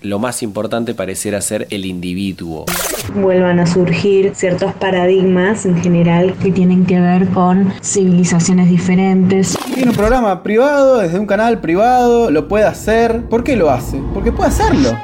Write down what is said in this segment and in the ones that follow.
lo más importante pareciera ser el individuo. Vuelvan a surgir ciertos paradigmas en general que tienen que ver con civilizaciones diferentes. Tiene un programa privado, desde un canal privado, lo puede hacer. ¿Por qué lo hace? Porque puede hacerlo.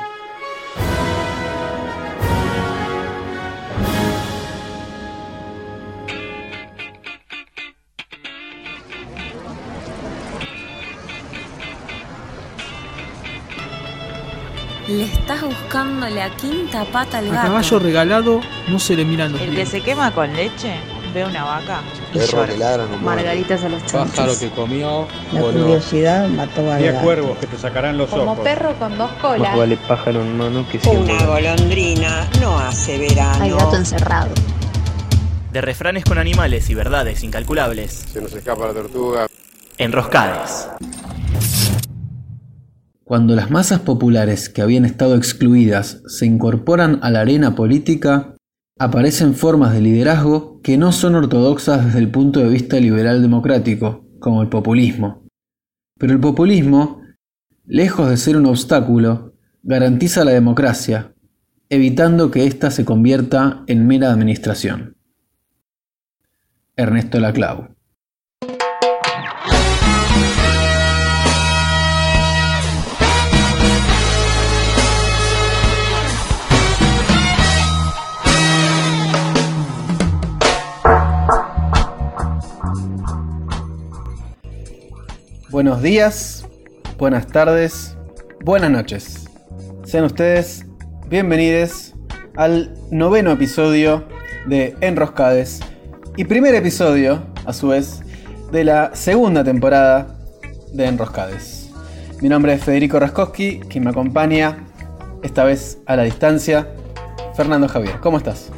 Buscando la quinta pata al A gato. caballo regalado no se le miran los El que se quema con leche ve una vaca y Perro llora. margaritas a los Pájaro chanchos. que comió, La voló. curiosidad mató a Diez cuervos que te sacarán los Como ojos. perro con dos colas. vale pájaro en mano que Una golondrina no hace verano. Hay gato encerrado. De refranes con animales y verdades incalculables. Se nos escapa la tortuga. Enroscades. Cuando las masas populares que habían estado excluidas se incorporan a la arena política, aparecen formas de liderazgo que no son ortodoxas desde el punto de vista liberal democrático, como el populismo. Pero el populismo, lejos de ser un obstáculo, garantiza la democracia, evitando que ésta se convierta en mera administración. Ernesto Laclau Buenos días, buenas tardes, buenas noches. Sean ustedes bienvenidos al noveno episodio de Enroscades y primer episodio, a su vez, de la segunda temporada de Enroscades. Mi nombre es Federico Raskowski, quien me acompaña esta vez a la distancia, Fernando Javier. ¿Cómo estás?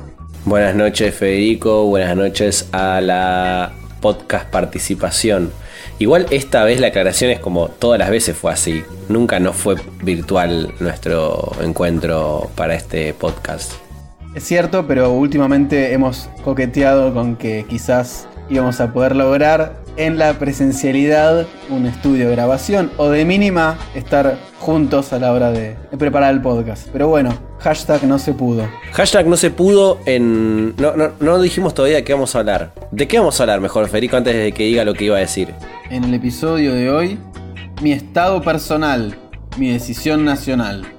Buenas noches Federico, buenas noches a la podcast participación. Igual esta vez la aclaración es como todas las veces fue así. Nunca no fue virtual nuestro encuentro para este podcast. Es cierto, pero últimamente hemos coqueteado con que quizás íbamos a poder lograr en la presencialidad un estudio de grabación o de mínima estar juntos a la hora de, de preparar el podcast. Pero bueno, hashtag no se pudo. Hashtag no se pudo en... No, no, no dijimos todavía de qué vamos a hablar. ¿De qué vamos a hablar mejor, Federico, antes de que diga lo que iba a decir? En el episodio de hoy, mi estado personal, mi decisión nacional.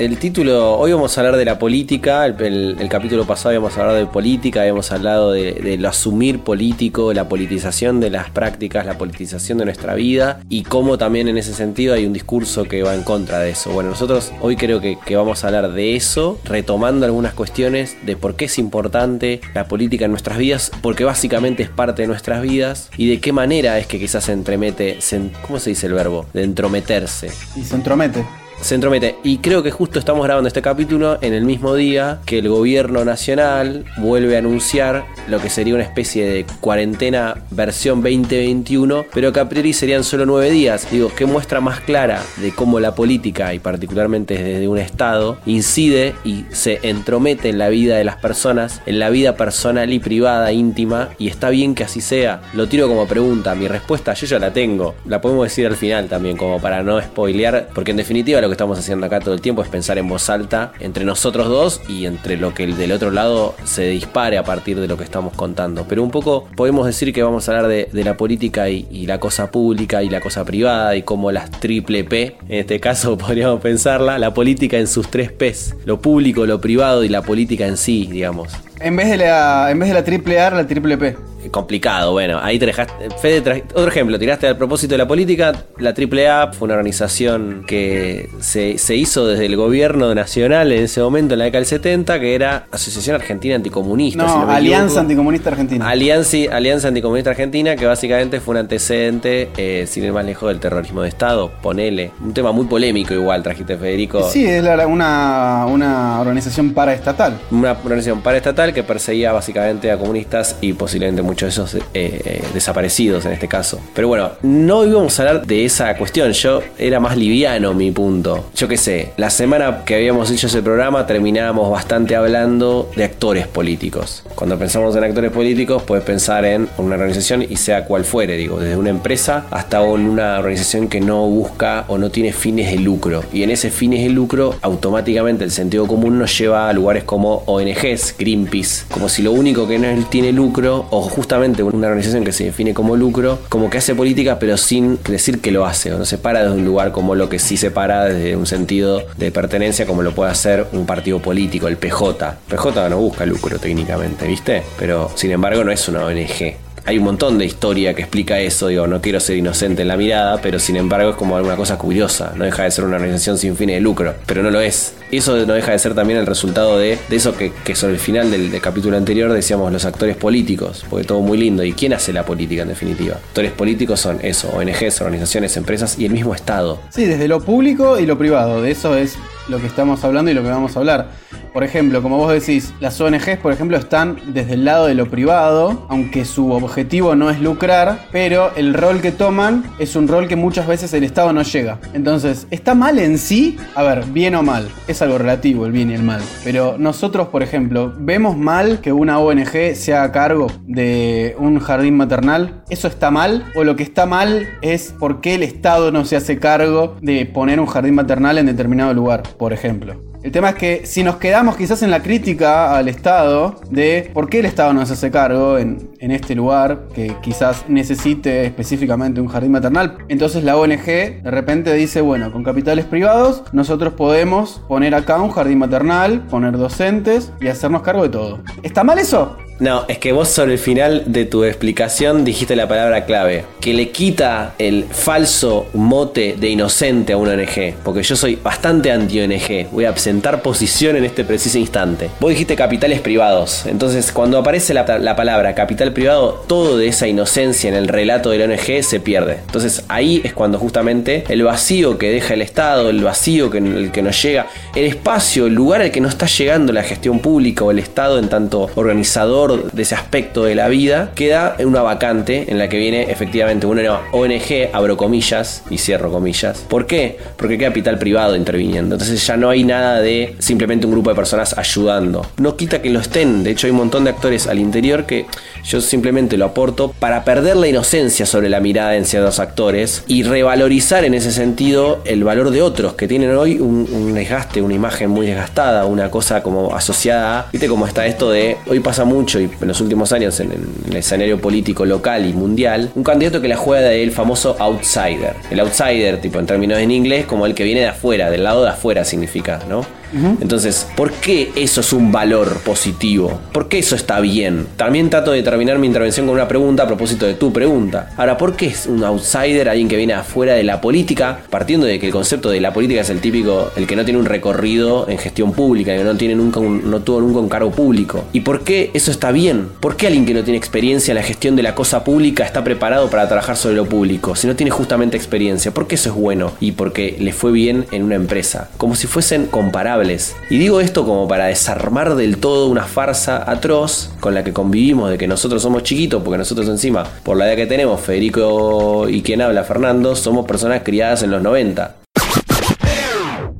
El título, hoy vamos a hablar de la política, el, capítulo pasado habíamos hablado de política, habíamos hablado de, lo asumir político, la politización de las prácticas, la politización de nuestra vida y cómo también en ese sentido hay un discurso que va en contra de eso. Bueno, nosotros hoy creo que, vamos a hablar de eso, retomando algunas cuestiones de por qué es importante la política en nuestras vidas, porque básicamente es parte de nuestras vidas y de qué manera es que quizás se entremete, se ¿cómo se dice el verbo? De entrometerse Y se entromete. Se entromete. Y creo que justo estamos grabando este capítulo en el mismo día que el gobierno nacional vuelve a anunciar lo que sería una especie de cuarentena versión 2021, pero que a priori serían solo nueve días. Digo, qué muestra más clara de cómo la política, y particularmente desde un Estado, incide y se entromete en la vida de las personas, en la vida personal y privada, íntima, y está bien que así sea. Lo tiro como pregunta, mi respuesta yo ya la tengo. La podemos decir al final también, como para no spoilear, porque en definitiva lo que estamos haciendo acá todo el tiempo es pensar en voz alta entre nosotros dos y entre lo que el del otro lado se dispare a partir de lo que estamos contando. Pero un poco podemos decir que vamos a hablar de, la política y, y la cosa pública y la cosa privada y cómo las triple P, en este caso podríamos pensarla, la política en sus tres Ps, lo público, lo privado y la política en sí, digamos. En vez de la, en vez de la triple A, la triple P. complicado. Bueno, ahí te dejaste. Fede, tra- otro ejemplo, tiraste al propósito de la política. La AAA fue una organización que se, se hizo desde el gobierno nacional en ese momento, en la década del 70, que era Asociación Argentina Anticomunista. No, si Alianza. Anticomunista Argentina. Alianza, Alianza Anticomunista Argentina, que básicamente fue un antecedente, eh, sin ir más lejos, del terrorismo de Estado. Ponele. Un tema muy polémico, igual, trajiste Federico. Sí, es una, una organización paraestatal. Una organización paraestatal que perseguía básicamente a comunistas y posiblemente muchos de esos eh, desaparecidos en este caso. Pero bueno, no íbamos a hablar de esa cuestión, yo era más liviano mi punto. Yo qué sé, la semana que habíamos hecho ese programa terminábamos bastante hablando de actores políticos. Cuando pensamos en actores políticos, puedes pensar en una organización y sea cual fuere, digo, desde una empresa hasta una organización que no busca o no tiene fines de lucro. Y en ese fines de lucro, automáticamente el sentido común nos lleva a lugares como ONGs, Greenpeace, como si lo único que no tiene lucro, o justamente una organización que se define como lucro, como que hace política pero sin decir que lo hace, o no se para desde un lugar como lo que sí se para desde un sentido de pertenencia como lo puede hacer un partido político, el PJ. PJ no busca lucro técnicamente, ¿viste? Pero sin embargo no es una ONG hay un montón de historia que explica eso, digo, no quiero ser inocente en la mirada, pero sin embargo es como alguna cosa curiosa, no deja de ser una organización sin fines de lucro, pero no lo es. Eso no deja de ser también el resultado de, eso que, sobre el final del, del, capítulo anterior decíamos los actores políticos, porque todo muy lindo. ¿Y quién hace la política en definitiva? Actores políticos son eso, ONGs, organizaciones, empresas y el mismo Estado. Sí, desde lo público y lo privado, de eso es lo que estamos hablando y lo que vamos a hablar. Por ejemplo, como vos decís, las ONGs, por ejemplo, están desde el lado de lo privado, aunque su objetivo no es lucrar, pero el rol que toman es un rol que muchas veces el Estado no llega. Entonces, ¿está mal en sí? A ver, bien o mal. Es algo relativo el bien y el mal. Pero nosotros, por ejemplo, ¿vemos mal que una ONG se haga cargo de un jardín maternal? ¿Eso está mal? ¿O lo que está mal es por qué el Estado no se hace cargo de poner un jardín maternal en determinado lugar, por ejemplo? El tema es que si nos quedamos quizás en la crítica al Estado de por qué el Estado no se hace cargo en, este lugar que quizás necesite específicamente un jardín maternal, entonces la ONG de repente dice, bueno, con capitales privados nosotros podemos poner acá un jardín maternal, poner docentes y hacernos cargo de todo. ¿Está mal eso? No, es que vos sobre el final de tu explicación dijiste la palabra clave, que le quita el falso mote de inocente a una ONG, porque yo soy bastante anti-ONG, voy a presentar posición en este preciso instante. Vos dijiste capitales privados, entonces cuando aparece la, palabra capital privado, todo de esa inocencia en el relato de la ONG se pierde. Entonces ahí es cuando justamente el vacío que deja el Estado, el vacío que, el que nos llega, el espacio, el lugar al que no está llegando la gestión pública o el Estado en tanto organizador, de ese aspecto de la vida, queda en una vacante en la que viene efectivamente una ONG, abro comillas y cierro comillas. ¿Por qué? Porque queda capital privado interviniendo. Entonces ya no hay nada de simplemente un grupo de personas ayudando. No quita que lo estén. De hecho, hay un montón de actores al interior que yo simplemente lo aporto para perder la inocencia sobre la mirada en ciertos actores y revalorizar en ese sentido el valor de otros que tienen hoy un, desgaste, una imagen muy desgastada, una cosa como asociada. ¿Viste cómo está esto de hoy pasa mucho en los últimos años en, el escenario político local y mundial, un candidato que la juega del famoso outsider. El outsider, tipo en términos en inglés, como el que viene de afuera, del lado de afuera significa, ¿no? Entonces, ¿por qué eso es un valor positivo? ¿Por qué eso está bien? También trato de terminar mi intervención con una pregunta a propósito de tu pregunta. Ahora, ¿por qué es un outsider alguien que viene afuera de la política? Partiendo de que el concepto de la política es el típico, el que no tiene un recorrido en gestión pública, que no tiene nunca no tuvo nunca un cargo público. ¿Y por qué eso está bien? ¿Por qué alguien que no tiene experiencia en la gestión de la cosa pública está preparado para trabajar sobre lo público? Si no tiene justamente experiencia, ¿por qué eso es bueno? Y porque le fue bien en una empresa. Como si fuesen comparables y digo esto como para desarmar del todo una farsa atroz con la que convivimos de que nosotros somos chiquitos, porque nosotros encima, por la edad que tenemos, Federico y quien habla, Fernando, somos personas criadas en los 90.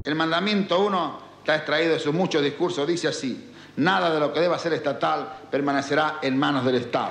El mandamiento 1 está extraído de sus muchos discursos, dice así, nada de lo que deba ser estatal permanecerá en manos del Estado.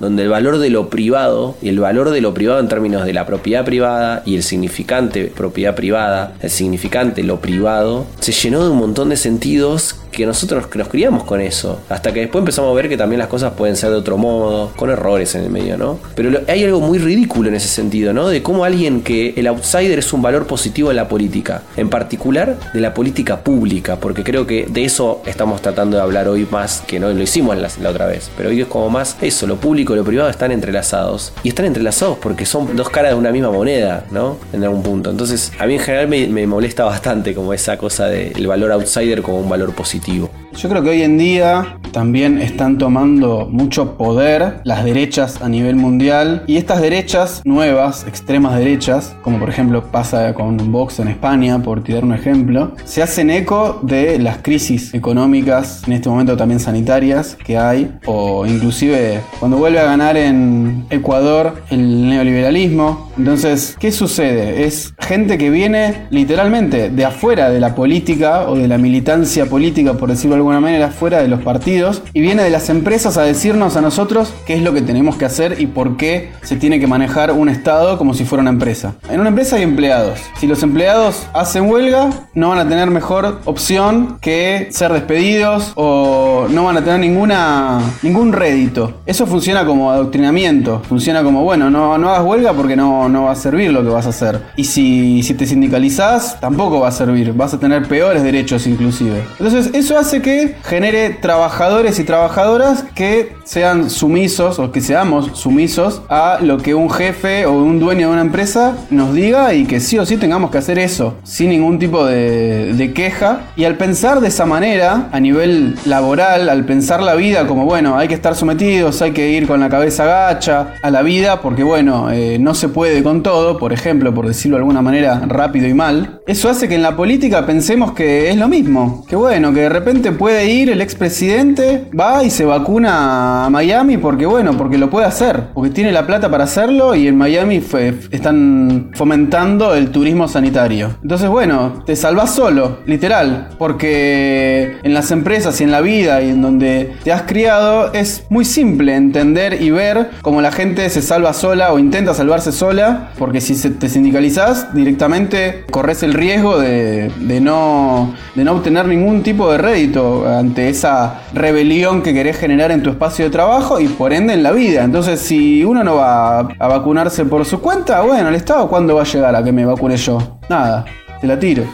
Donde el valor de lo privado y el valor de lo privado en términos de la propiedad privada y el significante propiedad privada, el significante lo privado, se llenó de un montón de sentidos que nosotros nos criamos con eso. Hasta que después empezamos a ver que también las cosas pueden ser de otro modo, con errores en el medio, ¿no? Pero hay algo muy ridículo en ese sentido, ¿no? De cómo alguien que el outsider es un valor positivo en la política, en particular de la política pública, porque creo que de eso estamos tratando de hablar hoy más que no lo hicimos la, otra vez. Pero hoy es como más eso, lo público y lo privado están entrelazados. Y están entrelazados porque son dos caras de una misma moneda, ¿no? En algún punto. Entonces, a mí en general me molesta bastante como esa cosa del valor outsider como un valor positivo. Positivo. Yo creo que hoy en día también están tomando mucho poder las derechas a nivel mundial y estas derechas nuevas, extremas derechas, como por ejemplo pasa con Vox en España, por tirar un ejemplo, se hacen eco de las crisis económicas, en este momento también sanitarias, que hay, o inclusive cuando vuelve a ganar en Ecuador el neoliberalismo. Entonces, ¿qué sucede? Es gente que viene literalmente de afuera de la política o de la militancia política, por decirlo de alguna manera, fuera de los partidos, y viene de las empresas a decirnos a nosotros qué es lo que tenemos que hacer y por qué se tiene que manejar un Estado como si fuera una empresa. En una empresa hay empleados. Si los empleados hacen huelga, no van a tener mejor opción que ser despedidos o no van a tener ninguna, ningún rédito. Eso funciona como adoctrinamiento. Funciona como, bueno, no, no hagas huelga porque no, no va a servir lo que vas a hacer. Y si, si te sindicalizás, tampoco va a servir. Vas a tener peores derechos inclusive. Entonces eso hace que genere trabajadores y trabajadoras que sean sumisos o que seamos sumisos a lo que un jefe o un dueño de una empresa nos diga y que sí o sí tengamos que hacer eso, sin ningún tipo de, queja. Y al pensar de esa manera, a nivel laboral, al pensar la vida como, bueno, hay que estar sometidos, hay que ir con la cabeza gacha a la vida, porque bueno, eh, no se puede con todo, por ejemplo, por decirlo de alguna manera rápido y mal, eso hace que en la política pensemos que es lo mismo, que bueno, que de repente puede ir el expresidente, va y se vacuna a Miami porque bueno, porque lo puede hacer, porque tiene la plata para hacerlo y en Miami están fomentando el turismo sanitario. Entonces bueno, te salvas solo, literal, porque en las empresas y en la vida y en donde te has criado es muy simple entender y ver cómo la gente se salva sola o intenta salvarse sola, porque si te sindicalizás directamente corres el riesgo de no, de no obtener ningún tipo de rédito ante esa rebelión que querés generar en tu espacio de trabajo y por ende en la vida. Entonces si uno no va a, vacunarse por su cuenta, bueno, el Estado cuándo va a llegar a que me vacune yo? Nada, te la tiro.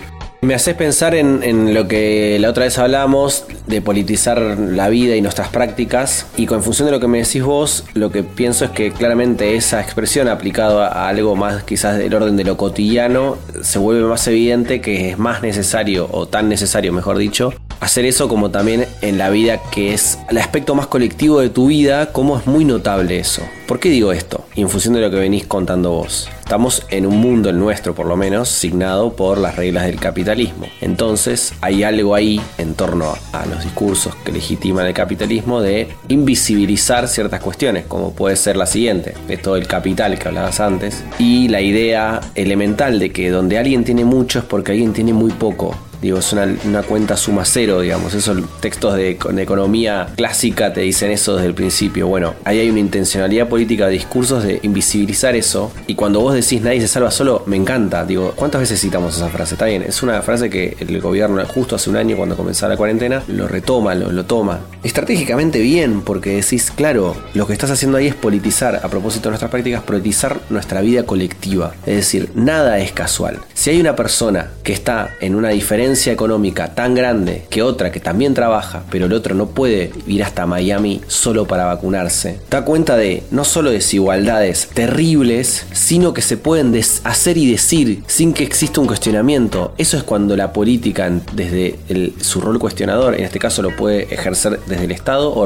Me haces pensar en, en lo que la otra vez hablamos de politizar la vida y nuestras prácticas y con función de lo que me decís vos, lo que pienso es que claramente esa expresión aplicado a, a algo más quizás del orden de lo cotidiano se vuelve más evidente que es más necesario o tan necesario, mejor dicho, hacer eso como también en la vida que es el aspecto más colectivo de tu vida, cómo es muy notable eso. ¿Por qué digo esto? Y en función de lo que venís contando vos. Estamos en un mundo, el nuestro por lo menos, signado por las reglas del capitalismo. Entonces hay algo ahí en torno a los discursos que legitiman el capitalismo de invisibilizar ciertas cuestiones, como puede ser la siguiente, esto del capital que hablabas antes, y la idea elemental de que donde alguien tiene mucho es porque alguien tiene muy poco. Digo, es una, una cuenta suma cero, digamos. Esos textos de, economía clásica te dicen eso desde el principio. Bueno, ahí hay una intencionalidad política de discursos de invisibilizar eso. Y cuando vos decís nadie se salva solo, me encanta. Digo, ¿cuántas veces citamos esa frase? Está bien, es una frase que el gobierno justo hace un año cuando comenzaba la cuarentena lo retoma, lo, lo toma. Estratégicamente bien, porque decís, claro, lo que estás haciendo ahí es politizar, a propósito de nuestras prácticas, politizar nuestra vida colectiva. Es decir, nada es casual. Si hay una persona que está en una diferencia económica tan grande que otra que también trabaja, pero el otro no puede ir hasta Miami solo para vacunarse, da cuenta de no solo desigualdades terribles, sino que se pueden hacer y decir sin que exista un cuestionamiento. Eso es cuando la política, desde su rol cuestionador, en este caso lo puede ejercer desde el Estado o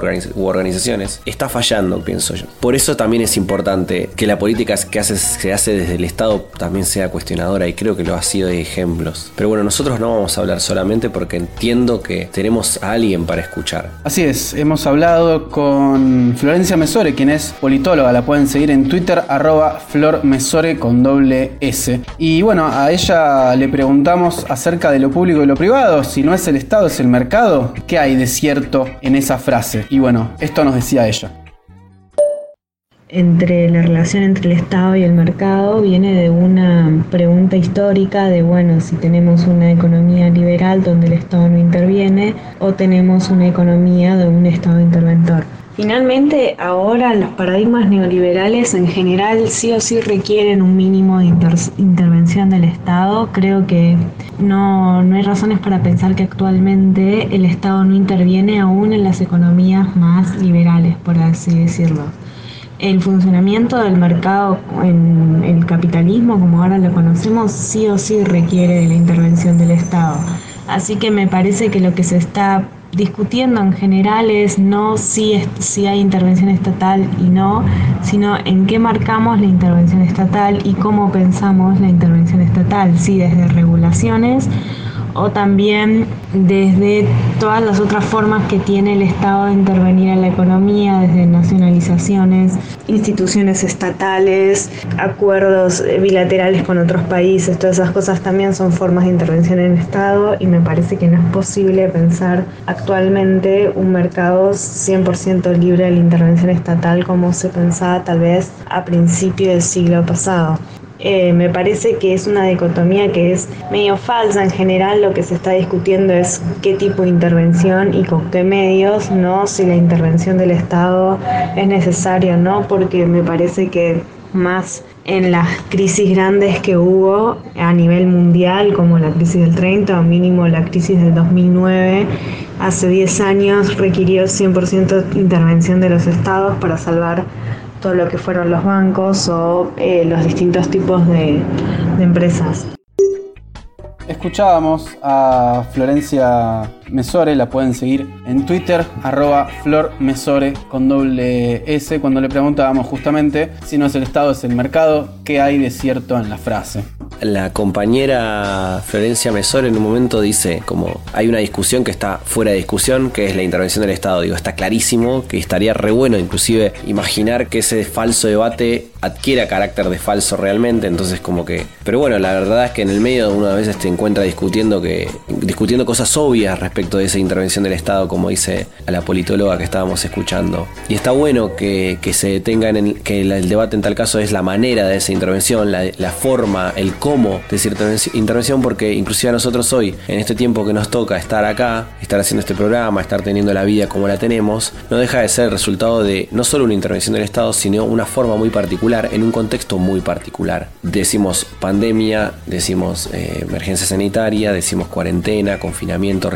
organizaciones, está fallando, pienso yo. Por eso también es importante que la política que hace, se hace desde el Estado también sea cuestionadora y creo que lo ha sido de ejemplos. Pero bueno, nosotros no vamos a hablar solamente porque entiendo que tenemos a alguien para escuchar. Así es, hemos hablado con Florencia Mesore, quien es politóloga, la pueden seguir en Twitter, flormesore con doble S. Y bueno, a ella le preguntamos acerca de lo público y lo privado, si no es el Estado, es el mercado, ¿qué hay de cierto en esa frase? Y bueno, esto nos decía ella. Entre la relación entre el Estado y el mercado viene de una pregunta histórica de, bueno, si tenemos una economía liberal donde el Estado no interviene o tenemos una economía de un Estado interventor. Finalmente, ahora los paradigmas neoliberales en general sí o sí requieren un mínimo de inter intervención del Estado. Creo que no, no hay razones para pensar que actualmente el Estado no interviene aún en las economías más liberales, por así decirlo el funcionamiento del mercado en el capitalismo, como ahora lo conocemos, sí o sí requiere de la intervención del Estado. Así que me parece que lo que se está discutiendo en general es no si, si hay intervención estatal y no, sino en qué marcamos la intervención estatal y cómo pensamos la intervención estatal, si desde regulaciones o también desde todas las otras formas que tiene el Estado de intervenir en la economía, desde nacionalizaciones, instituciones estatales, acuerdos bilaterales con otros países, todas esas cosas también son formas de intervención en el Estado y me parece que no es posible pensar actualmente un mercado 100% libre de la intervención estatal como se pensaba tal vez a principio del siglo pasado. Eh, me parece que es una dicotomía que es medio falsa. En general lo que se está discutiendo es qué tipo de intervención y con qué medios, no si la intervención del Estado es necesaria o no, porque me parece que más en las crisis grandes que hubo a nivel mundial, como la crisis del 30 o mínimo la crisis del 2009, hace 10 años requirió 100% intervención de los estados para salvar todo lo que fueron los bancos o eh, los distintos tipos de, de empresas. Escuchábamos a Florencia Mesore, la pueden seguir en Twitter, arroba Flor Mesore con doble S, cuando le preguntábamos justamente si no es el Estado, es el mercado, qué hay de cierto en la frase. La compañera Florencia Mesore en un momento dice como hay una discusión que está fuera de discusión, que es la intervención del Estado. Digo, está clarísimo que estaría re bueno inclusive imaginar que ese falso debate adquiera carácter de falso realmente, entonces como que... Pero bueno, la verdad es que en el medio uno a veces te encuentra discutiendo, que, discutiendo cosas obvias respecto de esa intervención del Estado, como dice a la politóloga que estábamos escuchando. Y está bueno que, se detenga en que el debate en tal caso es la manera de esa intervención, la, la forma, el cómo de cierta intervención, porque inclusive a nosotros hoy, en este tiempo que nos toca estar acá, estar haciendo este programa, estar teniendo la vida como la tenemos, no deja de ser el resultado de no solo una intervención del Estado, sino una forma muy particular, en un contexto muy particular. Decimos pandemia, decimos eh, emergencia sanitaria, decimos cuarentena, confinamiento,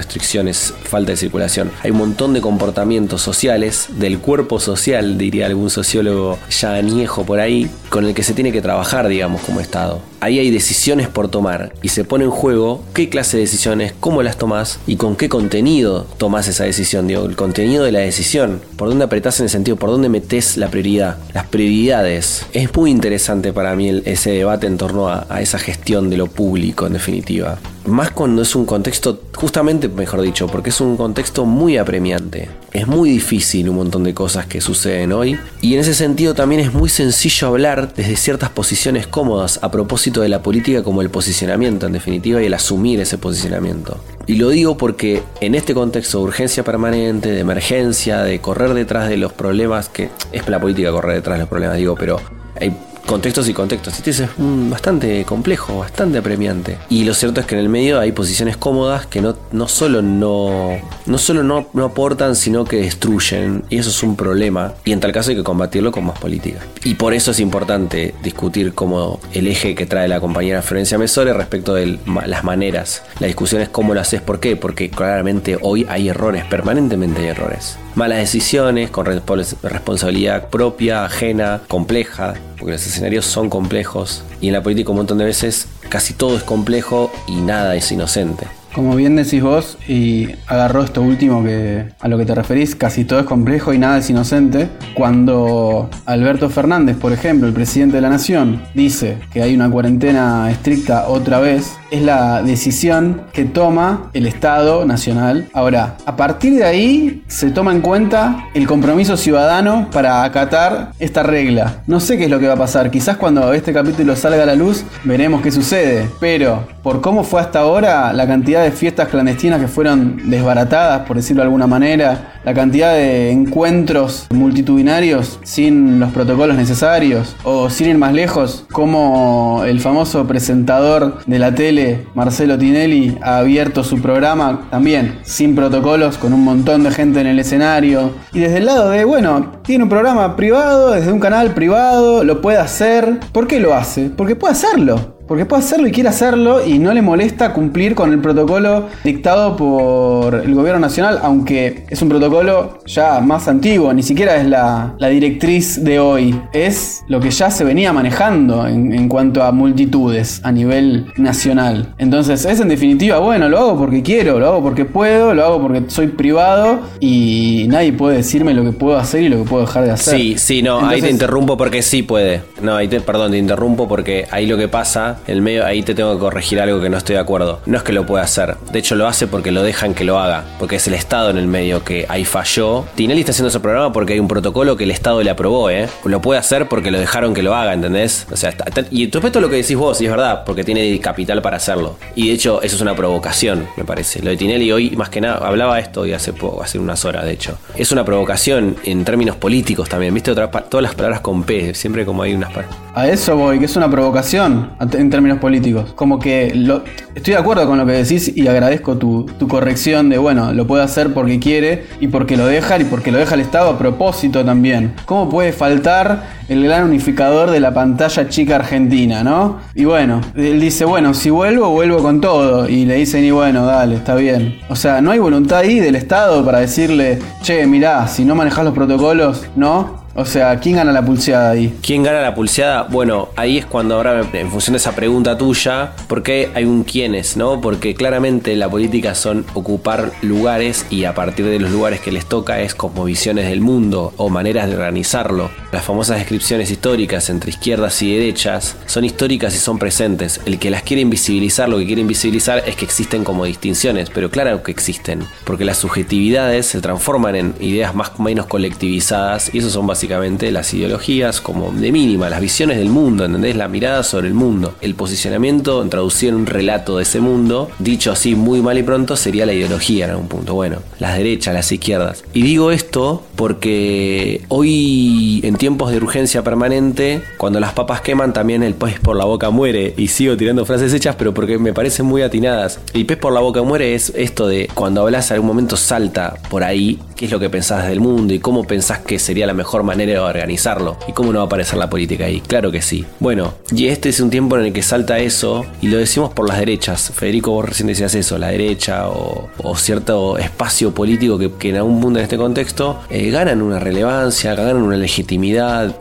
falta de circulación. Hay un montón de comportamientos sociales, del cuerpo social, diría algún sociólogo ya añejo por ahí, con el que se tiene que trabajar, digamos, como Estado. Ahí hay decisiones por tomar y se pone en juego qué clase de decisiones, cómo las tomás y con qué contenido tomás esa decisión. Digo, el contenido de la decisión, por dónde apretás en el sentido, por dónde metés la prioridad, las prioridades. Es muy interesante para mí ese debate en torno a, a esa gestión de lo público, en definitiva más cuando es un contexto, justamente mejor dicho, porque es un contexto muy apremiante. Es muy difícil un montón de cosas que suceden hoy y en ese sentido también es muy sencillo hablar desde ciertas posiciones cómodas a propósito de la política como el posicionamiento en definitiva y el asumir ese posicionamiento. Y lo digo porque en este contexto de urgencia permanente, de emergencia, de correr detrás de los problemas, que es la política correr detrás de los problemas, digo, pero hay contextos y contextos. Este es bastante complejo, bastante apremiante. Y lo cierto es que en el medio hay posiciones cómodas que no, no solo, no, no, solo no, no aportan, sino que destruyen. Y eso es un problema. Y en tal caso hay que combatirlo con más política. Y por eso es importante discutir como el eje que trae la compañera Florencia Mesore respecto de las maneras. La discusión es cómo lo haces, ¿por qué? Porque claramente hoy hay errores, permanentemente hay errores. Malas decisiones con responsabilidad propia, ajena, compleja, porque los escenarios son complejos y en la política un montón de veces casi todo es complejo y nada es inocente. Como bien decís vos, y agarró esto último que a lo que te referís, casi todo es complejo y nada es inocente. Cuando Alberto Fernández, por ejemplo, el presidente de la nación, dice que hay una cuarentena estricta otra vez, es la decisión que toma el Estado Nacional. Ahora, a partir de ahí se toma en cuenta el compromiso ciudadano para acatar esta regla. No sé qué es lo que va a pasar, quizás cuando este capítulo salga a la luz veremos qué sucede, pero por cómo fue hasta ahora la cantidad de fiestas clandestinas que fueron desbaratadas, por decirlo de alguna manera, la cantidad de encuentros multitudinarios sin los protocolos necesarios, o sin ir más lejos, como el famoso presentador de la tele, Marcelo Tinelli, ha abierto su programa también sin protocolos, con un montón de gente en el escenario. Y desde el lado de, bueno, tiene un programa privado, desde un canal privado, lo puede hacer. ¿Por qué lo hace? Porque puede hacerlo. Porque puede hacerlo y quiere hacerlo y no le molesta cumplir con el protocolo dictado por el gobierno nacional, aunque es un protocolo ya más antiguo, ni siquiera es la, la directriz de hoy, es lo que ya se venía manejando en, en cuanto a multitudes a nivel nacional. Entonces es en definitiva, bueno, lo hago porque quiero, lo hago porque puedo, lo hago porque soy privado y nadie puede decirme lo que puedo hacer y lo que puedo dejar de hacer. Sí, sí, no, ahí te interrumpo porque sí puede. No, ahí te, perdón, te interrumpo porque ahí lo que pasa, el medio, ahí te tengo que corregir algo que no estoy de acuerdo. No es que lo pueda hacer. De hecho, lo hace porque lo dejan que lo haga. Porque es el Estado en el medio que ahí falló. Tinelli está haciendo ese programa porque hay un protocolo que el Estado le aprobó, ¿eh? Lo puede hacer porque lo dejaron que lo haga, ¿entendés? O sea, está- y respeto lo que decís vos, y es verdad, porque tiene capital para hacerlo. Y de hecho, eso es una provocación, me parece. Lo de Tinelli hoy, más que nada, hablaba esto y hace poco, hace unas horas, de hecho. Es una provocación en términos políticos también. ¿Viste? Otra, todas las palabras con P, siempre como hay unas palabras. A eso voy, que es una provocación en términos políticos. Como que lo- estoy de acuerdo con lo que decís y agradezco tu, tu corrección de, bueno, lo puede hacer porque quiere y porque lo deja y porque lo deja el Estado a propósito también. ¿Cómo puede faltar el gran unificador de la pantalla chica argentina, no? Y bueno, él dice, bueno, si vuelvo, vuelvo con todo. Y le dicen, y bueno, dale, está bien. O sea, no hay voluntad ahí del Estado para decirle, che, mirá, si no manejas los protocolos, ¿no? O sea, ¿quién gana la pulseada ahí? ¿Quién gana la pulseada? Bueno, ahí es cuando ahora, en función de esa pregunta tuya, ¿por qué hay un quiénes, no? Porque claramente la política son ocupar lugares y a partir de los lugares que les toca es como visiones del mundo o maneras de organizarlo. Las famosas descripciones históricas entre izquierdas y derechas son históricas y son presentes. El que las quiere invisibilizar, lo que quiere invisibilizar es que existen como distinciones, pero claro que existen, porque las subjetividades se transforman en ideas más o menos colectivizadas y eso son básicamente las ideologías como de mínima, las visiones del mundo, ¿entendés? La mirada sobre el mundo. El posicionamiento, traducido en un relato de ese mundo, dicho así muy mal y pronto, sería la ideología en algún punto. Bueno, las derechas, las izquierdas. Y digo esto porque hoy, tiempos de urgencia permanente, cuando las papas queman, también el pez por la boca muere. Y sigo tirando frases hechas, pero porque me parecen muy atinadas. El pez por la boca muere es esto de cuando hablas, algún momento salta por ahí qué es lo que pensás del mundo y cómo pensás que sería la mejor manera de organizarlo y cómo no va a aparecer la política ahí. Claro que sí. Bueno, y este es un tiempo en el que salta eso y lo decimos por las derechas. Federico, vos recién decías eso, la derecha o, cierto espacio político que, que en algún mundo en este contexto eh, ganan una relevancia, ganan una legitimidad.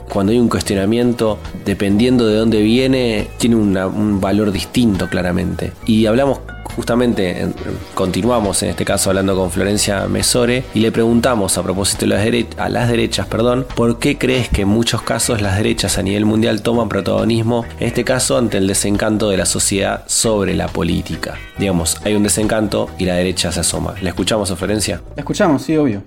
Cuando hay un cuestionamiento, dependiendo de dónde viene, tiene un valor distinto claramente. Y hablamos justamente en- continuamos en este caso hablando con Florencia Mesore y le preguntamos a propósito de las derechas, perdón, ¿por qué crees que en muchos casos las derechas a nivel mundial toman protagonismo, en este caso ante el desencanto de la sociedad sobre la política? Digamos, hay un desencanto y la derecha se asoma. ¿La escuchamos a Florencia? La escuchamos, sí, obvio.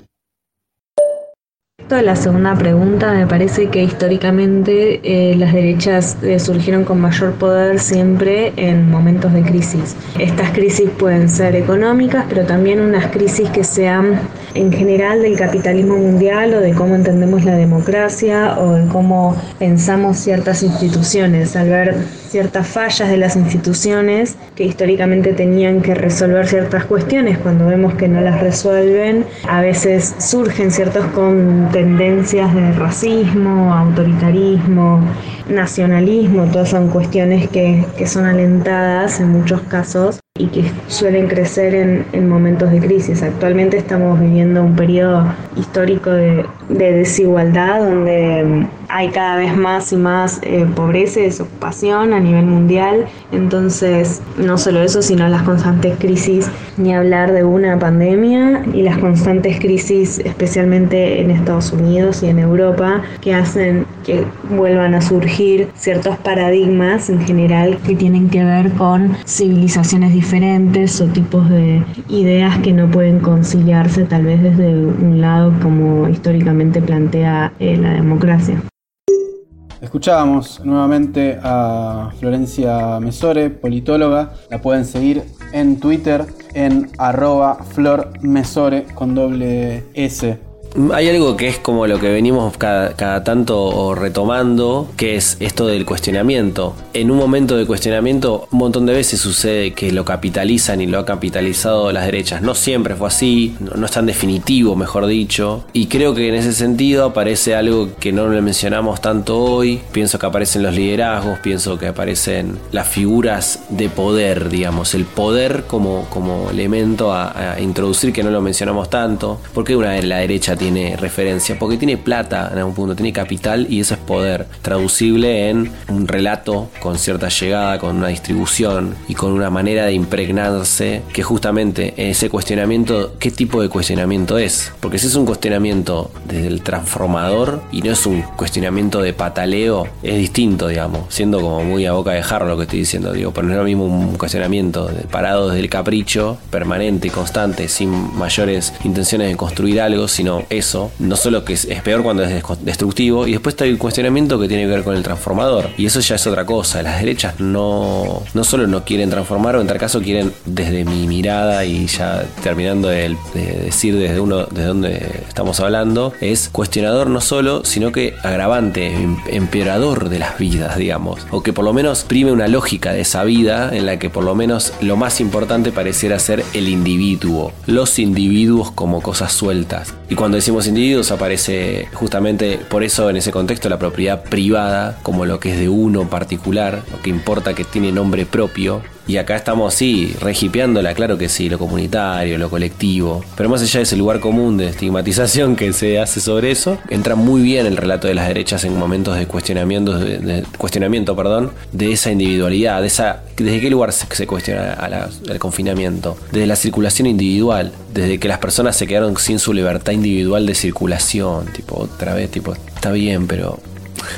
Respecto la segunda pregunta, me parece que históricamente eh, las derechas eh, surgieron con mayor poder siempre en momentos de crisis. Estas crisis pueden ser económicas, pero también unas crisis que sean en general del capitalismo mundial o de cómo entendemos la democracia o de cómo pensamos ciertas instituciones. Al ver ciertas fallas de las instituciones que históricamente tenían que resolver ciertas cuestiones, cuando vemos que no las resuelven, a veces surgen ciertos con tendencias de racismo, autoritarismo, nacionalismo, todas son cuestiones que, que son alentadas en muchos casos y que suelen crecer en, en momentos de crisis. Actualmente estamos viviendo un periodo histórico de, de desigualdad donde hay cada vez más y más eh, pobreza y desocupación a nivel mundial. Entonces, no solo eso, sino las constantes crisis, ni hablar de una pandemia y las constantes crisis, especialmente en Estados Unidos y en Europa, que hacen que vuelvan a surgir ciertos paradigmas en general que tienen que ver con civilizaciones diferentes o tipos de ideas que no pueden conciliarse tal vez desde un lado como históricamente plantea eh, la democracia. Escuchábamos nuevamente a Florencia Mesore, politóloga. La pueden seguir en Twitter en arroba flormesore con doble S. Hay algo que es como lo que venimos cada, cada tanto retomando, que es esto del cuestionamiento. En un momento de cuestionamiento, un montón de veces sucede que lo capitalizan y lo ha capitalizado las derechas. No siempre fue así, no, es tan definitivo, mejor dicho. Y creo que en ese sentido aparece algo que no le mencionamos tanto hoy. Pienso que aparecen los liderazgos, pienso que aparecen las figuras de poder, digamos, el poder como, como elemento a, introducir que no lo mencionamos tanto. porque una la derecha tiene referencia? Porque tiene plata en algún punto, tiene capital y eso es poder, traducible en un relato con cierta llegada, con una distribución y con una manera de impregnarse que justamente ese cuestionamiento, ¿qué tipo de cuestionamiento es? Porque si es un cuestionamiento desde el transformador y no es un cuestionamiento de pataleo, es distinto, digamos, siendo como muy a boca de jarro lo que estoy diciendo, digo, pero no es lo mismo un cuestionamiento parado desde el capricho, permanente y constante, sin mayores intenciones de construir algo, sino eso, no solo que es, peor cuando es destructivo, y después está el cuestionamiento que tiene que ver con el transformador, y eso ya es otra cosa, las derechas no, no solo no quieren transformar, o en tal caso quieren desde mi mirada y ya terminando de, de decir desde uno, desde donde estamos hablando, es cuestionador no solo, sino que agravante, em, empeorador de las vidas, digamos, o que por lo menos prime una lógica de esa vida en la que por lo menos lo más importante pareciera ser el individuo, los individuos como cosas sueltas. Y cuando decimos individuos aparece justamente por eso en ese contexto la propiedad privada como lo que es de uno particular, lo que importa que tiene nombre propio, y acá estamos, sí, regipeándola, claro que sí, lo comunitario, lo colectivo. Pero más allá de ese lugar común de estigmatización que se hace sobre eso, entra muy bien el relato de las derechas en momentos de cuestionamiento, de, cuestionamiento perdón, de esa individualidad, de esa, desde qué lugar se, cuestiona al confinamiento, desde la circulación individual, desde que las personas se quedaron sin su libertad individual de circulación, tipo, otra vez, tipo, está bien, pero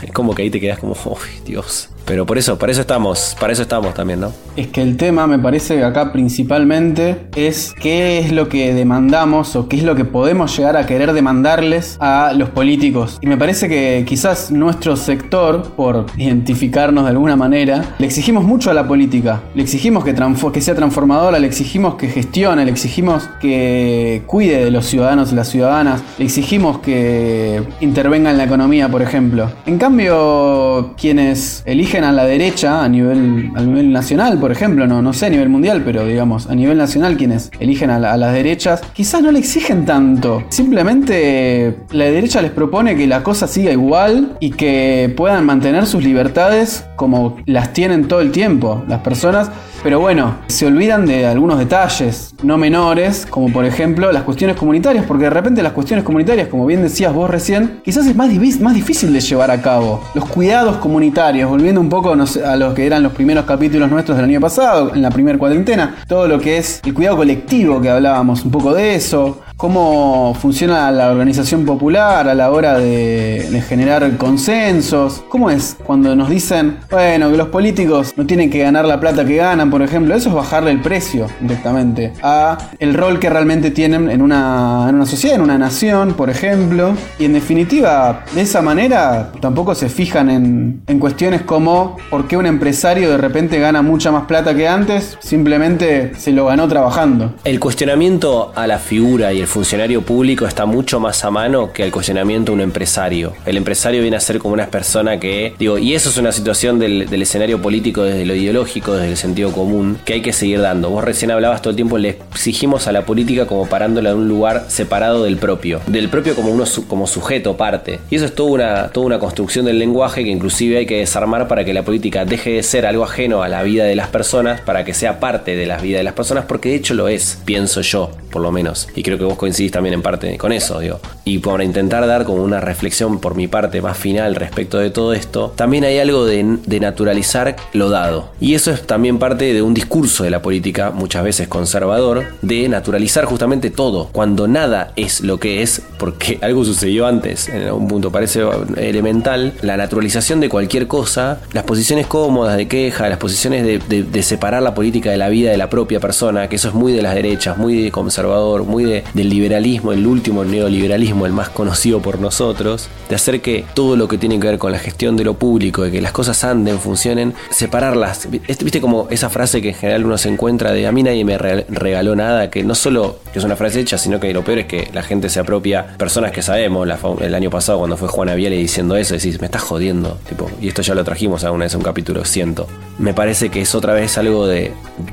es como que ahí te quedas como, uy, Dios. Pero por eso, para eso estamos, para eso estamos también, ¿no? Es que el tema me parece acá principalmente es qué es lo que demandamos o qué es lo que podemos llegar a querer demandarles a los políticos. Y me parece que quizás nuestro sector, por identificarnos de alguna manera, le exigimos mucho a la política. Le exigimos que, que sea transformadora, le exigimos que gestione, le exigimos que cuide de los ciudadanos y las ciudadanas, le exigimos que intervenga en la economía, por ejemplo. En cambio, quienes eligen a la derecha a nivel, a nivel nacional, por ejemplo, no, no sé a nivel mundial, pero digamos, a nivel nacional quienes eligen a, las derechas, quizás no le exigen tanto. Simplemente la derecha les propone que la cosa siga igual y que puedan mantener sus libertades como las tienen todo el tiempo las personas pero bueno, se olvidan de algunos detalles no menores, como por ejemplo las cuestiones comunitarias, porque de repente las cuestiones comunitarias, como bien decías vos recién, quizás es más, más difícil de llevar a cabo. Los cuidados comunitarios, volviendo un poco a los que eran los primeros capítulos nuestros del año pasado, en la primera cuarentena, todo lo que es el cuidado colectivo que hablábamos, un poco de eso, cómo funciona la organización popular a la hora de, generar consensos. ¿Cómo es cuando nos dicen, bueno, que los políticos no tienen que ganar la plata que ganan, por ejemplo? Eso es bajarle el precio directamente a el rol que realmente tienen en una, en una sociedad, en una nación, por ejemplo. Y en definitiva, de esa manera tampoco se fijan en, en cuestiones como por qué un empresario de repente gana mucha más plata que antes, simplemente se lo ganó trabajando. El cuestionamiento a la figura y el funcionario público está mucho más a mano que el cuestionamiento a un empresario. El empresario viene a ser como una persona que, digo, y eso es una situación del, escenario político desde lo ideológico, desde el sentido común, que hay que seguir dando. Vos recién hablabas todo el tiempo, le exigimos a la política como parándola de un lugar separado del propio, del propio como uno como sujeto, parte. Y eso es toda una, toda una construcción del lenguaje que inclusive hay que desarmar para que la política deje de ser algo ajeno a la vida de las personas, para que sea parte de la vida de las personas, porque de hecho lo es, pienso yo, por lo menos. Y creo que vos coincidís también en parte con eso, digo. Y por intentar dar como una reflexión por mi parte más final respecto de todo esto, también hay algo de, naturalizar lo dado. Y eso es también parte de un discurso de la política, muchas veces conservador, de naturalizar justamente todo, cuando nada es lo que es, porque algo sucedió antes, en algún punto parece elemental, la naturalización de cualquier cosa, las posiciones cómodas de queja, las posiciones de, separar la política de la vida de la propia persona, que eso es muy de las derechas, muy conservador, muy de, el liberalismo, el último neoliberalismo, el más conocido por nosotros, de hacer que todo lo que tiene que ver con la gestión de lo público, de que las cosas anden, funcionen, separarlas. Viste como esa frase que en general uno se encuentra de a mí nadie me regaló nada, que no solo es una frase hecha, sino que lo peor es que la gente se apropia, personas que sabemos, el año pasado cuando fue Juana Viale diciendo eso, decís, me estás jodiendo, tipo, y esto ya lo trajimos alguna vez en un capítulo, siento. Me parece que es otra vez algo de,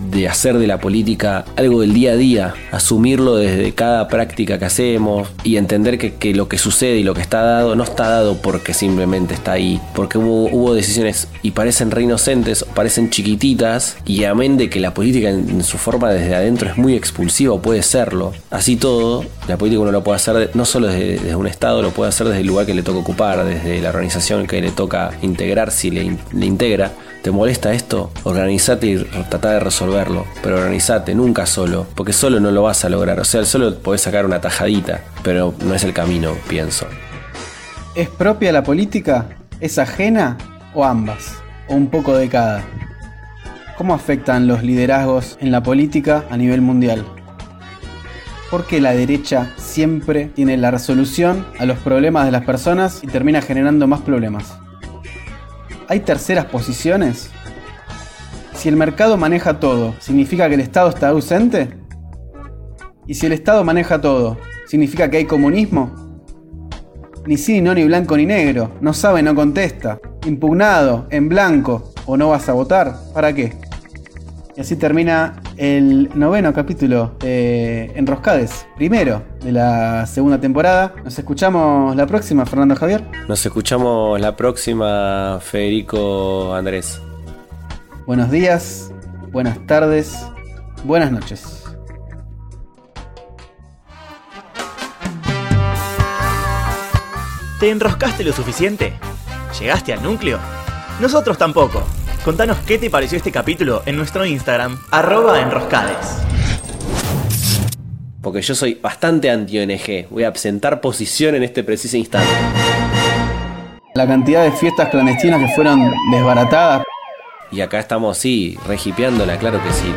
de hacer de la política algo del día a día, asumirlo desde cada práctica que hacemos y entender que, lo que sucede y lo que está dado no está dado porque simplemente está ahí, porque hubo, decisiones y parecen re inocentes, parecen chiquititas, y amén de que la política en, su forma desde adentro es muy expulsiva, puede serlo. Así todo, la política uno lo puede hacer no solo desde, un Estado, lo puede hacer desde el lugar que le toca ocupar, desde la organización que le toca integrar si le integra. ¿Te molesta esto? Organizate y trata de resolverlo. Pero organizate, nunca solo. Porque solo no lo vas a lograr. O sea, solo podés sacar una tajadita. Pero no es el camino, pienso. ¿Es propia la política? ¿Es ajena? ¿O ambas? ¿O un poco de cada? ¿Cómo afectan los liderazgos en la política a nivel mundial? ¿Por qué la derecha siempre tiene la resolución a los problemas de las personas y termina generando más problemas? ¿Hay terceras posiciones? Si el mercado maneja todo, ¿significa que el Estado está ausente? ¿Y si el Estado maneja todo, significa que hay comunismo? Ni sí, no, ni blanco ni negro. No sabe, no contesta. Impugnado, en blanco. ¿O no vas a votar? ¿Para qué? Y así termina el noveno capítulo de Enroscades, primero de la segunda temporada. Nos escuchamos la próxima, Fernando Javier. Nos escuchamos la próxima, Federico Andrés. Buenos días, buenas tardes, buenas noches. ¿Te enroscaste lo suficiente? ¿Llegaste al núcleo? Nosotros tampoco. Contanos qué te pareció este capítulo en nuestro Instagram, arroba enroscades. Porque yo soy bastante anti-ONG. Voy a absentar posición en este preciso instante. La cantidad de fiestas clandestinas que fueron desbaratadas. Y acá estamos, sí, regipeándola, claro que sí.